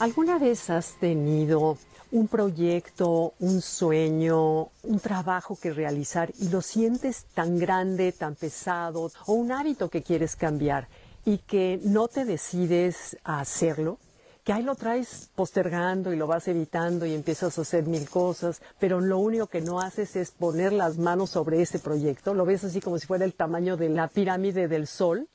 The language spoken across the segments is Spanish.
¿Alguna vez has tenido un proyecto, un sueño, un trabajo que realizar y lo sientes tan grande, tan pesado, o un hábito que quieres cambiar y que no te decides a hacerlo? que ahí lo traes postergando y lo vas evitando y empiezas a hacer mil cosas, pero lo único que no haces es poner las manos sobre ese proyecto, lo ves así como si fuera el tamaño de la pirámide del sol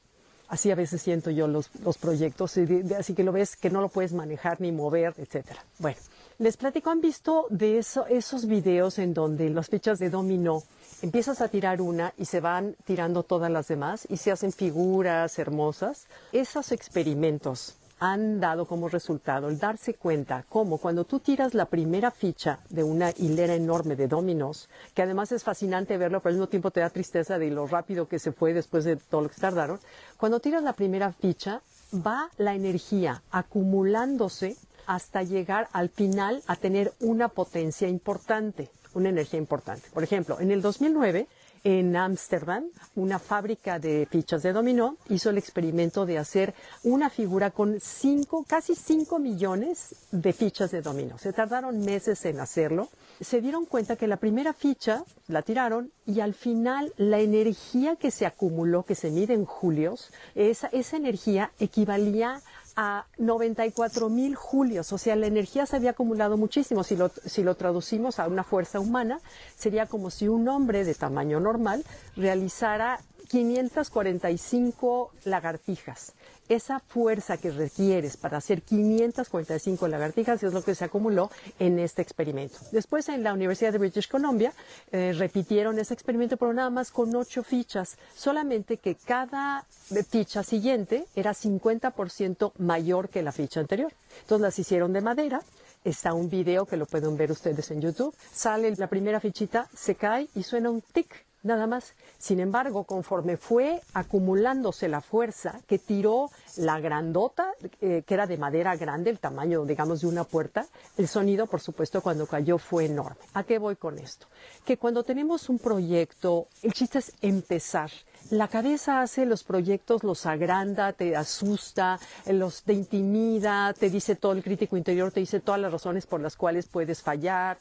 Así a veces siento yo los, proyectos, así que lo ves que no lo puedes manejar ni mover, etcétera. Bueno, les platico, ¿han visto de eso, esos videos en donde las fichas de dominó empiezas a tirar una y se van tirando todas las demás y se hacen figuras hermosas? Esos experimentos han dado como resultado el darse cuenta cómo cuando tú tiras la primera ficha de una hilera enorme de dominos, que además es fascinante verlo, pero al mismo tiempo te da tristeza de lo rápido que se fue después de todo lo que tardaron, cuando tiras la primera ficha, va la energía acumulándose hasta llegar al final a tener una potencia importante, una energía importante. Por ejemplo, en el 2009 en Ámsterdam, una fábrica de fichas de dominó hizo el experimento de hacer una figura con cinco, casi 5 millones de fichas de dominó. Se tardaron meses en hacerlo. Se dieron cuenta que la primera ficha la tiraron y al final la energía que se acumuló, que se mide en julios, esa, esa energía equivalía a 94 mil julios, o sea, la energía se había acumulado muchísimo. Si lo, si lo traducimos a una fuerza humana, sería como si un hombre de tamaño normal realizara 545 lagartijas esa fuerza que requieres para hacer 545 lagartijas es lo que se acumuló en este experimento. Después en la Universidad de British Columbia eh, repitieron ese experimento, pero nada más con ocho fichas, solamente que cada ficha siguiente era 50% mayor que la ficha anterior. Entonces las hicieron de madera. Está un video que lo pueden ver ustedes en YouTube. Sale la primera fichita, se cae y suena un tic nada más. Sin embargo, conforme fue acumulándose la fuerza que tiró la grandota, eh, que era de madera grande, el tamaño, digamos, de una puerta, el sonido, por supuesto, cuando cayó fue enorme. ¿A qué voy con esto? Que cuando tenemos un proyecto, el chiste es empezar. La cabeza hace los proyectos, los agranda, te asusta, los te intimida, te dice todo el crítico interior, te dice todas las razones por las cuales puedes fallar.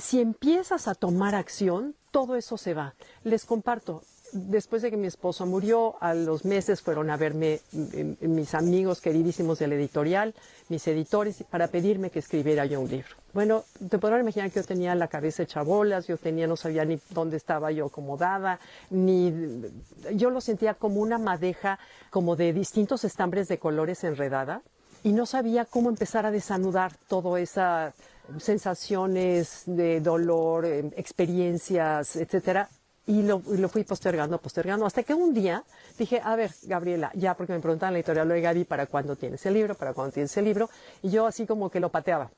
Si empiezas a tomar acción, todo eso se va. Les comparto, después de que mi esposo murió, a los meses fueron a verme mis amigos queridísimos de la editorial, mis editores, para pedirme que escribiera yo un libro. Bueno, te podrán imaginar que yo tenía la cabeza hecha bolas, yo tenía, no sabía ni dónde estaba yo acomodada, ni, yo lo sentía como una madeja, como de distintos estambres de colores enredada, y no sabía cómo empezar a desanudar toda esa sensaciones de dolor, em, experiencias, etcétera, y lo, fui postergando, postergando, hasta que un día dije, a ver, Gabriela, ya porque me preguntaban la editorial, de Gaby, ¿para cuándo tienes el libro? ¿Para cuándo tienes el libro? Y yo así como que lo pateaba.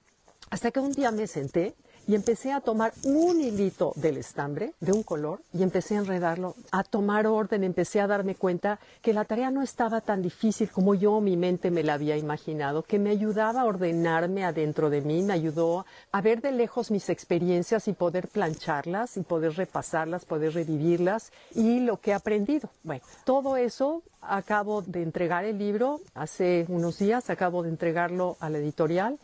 Hasta que un día me senté y empecé a tomar un hilito del estambre de un color y empecé a enredarlo, a tomar orden, empecé a darme cuenta que la tarea no estaba tan difícil como yo mi mente me la había imaginado, que me ayudaba a ordenarme adentro de mí, me ayudó a ver de lejos mis experiencias y poder plancharlas y poder repasarlas, poder revivirlas y lo que he aprendido. Bueno, todo eso acabo de entregar el libro hace unos días, acabo de entregarlo a la editorial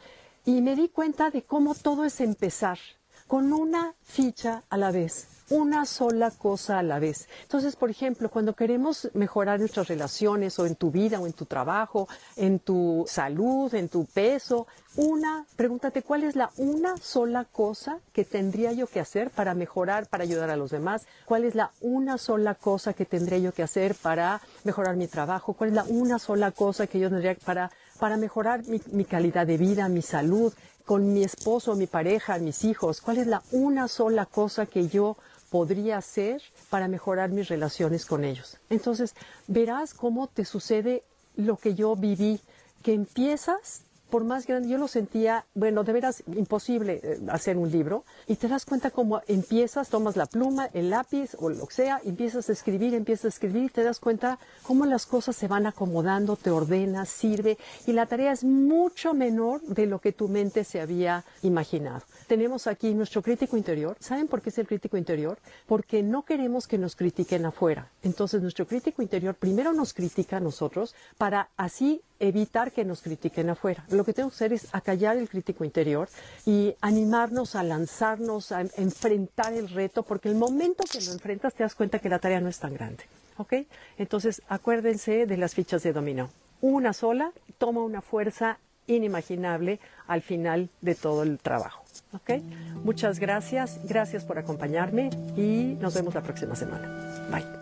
y me di cuenta de cómo todo es empezar con una ficha a la vez, una sola cosa a la vez. Entonces, por ejemplo, cuando queremos mejorar nuestras relaciones o en tu vida o en tu trabajo, en tu salud, en tu peso, una, pregúntate cuál es la una sola cosa que tendría yo que hacer para mejorar, para ayudar a los demás, cuál es la una sola cosa que tendría yo que hacer para mejorar mi trabajo, cuál es la una sola cosa que yo tendría para para mejorar mi, calidad de vida, mi salud, con mi esposo, mi pareja, mis hijos? ¿Cuál es la una sola cosa que yo podría hacer para mejorar mis relaciones con ellos? Entonces, verás cómo te sucede lo que yo viví, que empiezas por más grande, yo lo sentía, bueno, de veras imposible eh, hacer un libro y te das cuenta cómo empiezas, tomas la pluma, el lápiz o lo que sea, empiezas a escribir, empiezas a escribir y te das cuenta cómo las cosas se van acomodando, te ordenas, sirve y la tarea es mucho menor de lo que tu mente se había imaginado. Tenemos aquí nuestro crítico interior. ¿Saben por qué es el crítico interior? Porque no queremos que nos critiquen afuera. Entonces nuestro crítico interior primero nos critica a nosotros para así evitar que nos critiquen afuera. Lo que tenemos que hacer es acallar el crítico interior y animarnos a lanzarnos, a enfrentar el reto, porque el momento que lo enfrentas te das cuenta que la tarea no es tan grande. ¿Ok? Entonces, acuérdense de las fichas de dominó. Una sola toma una fuerza inimaginable al final de todo el trabajo. ¿Ok? Muchas gracias. Gracias por acompañarme y nos vemos la próxima semana. Bye.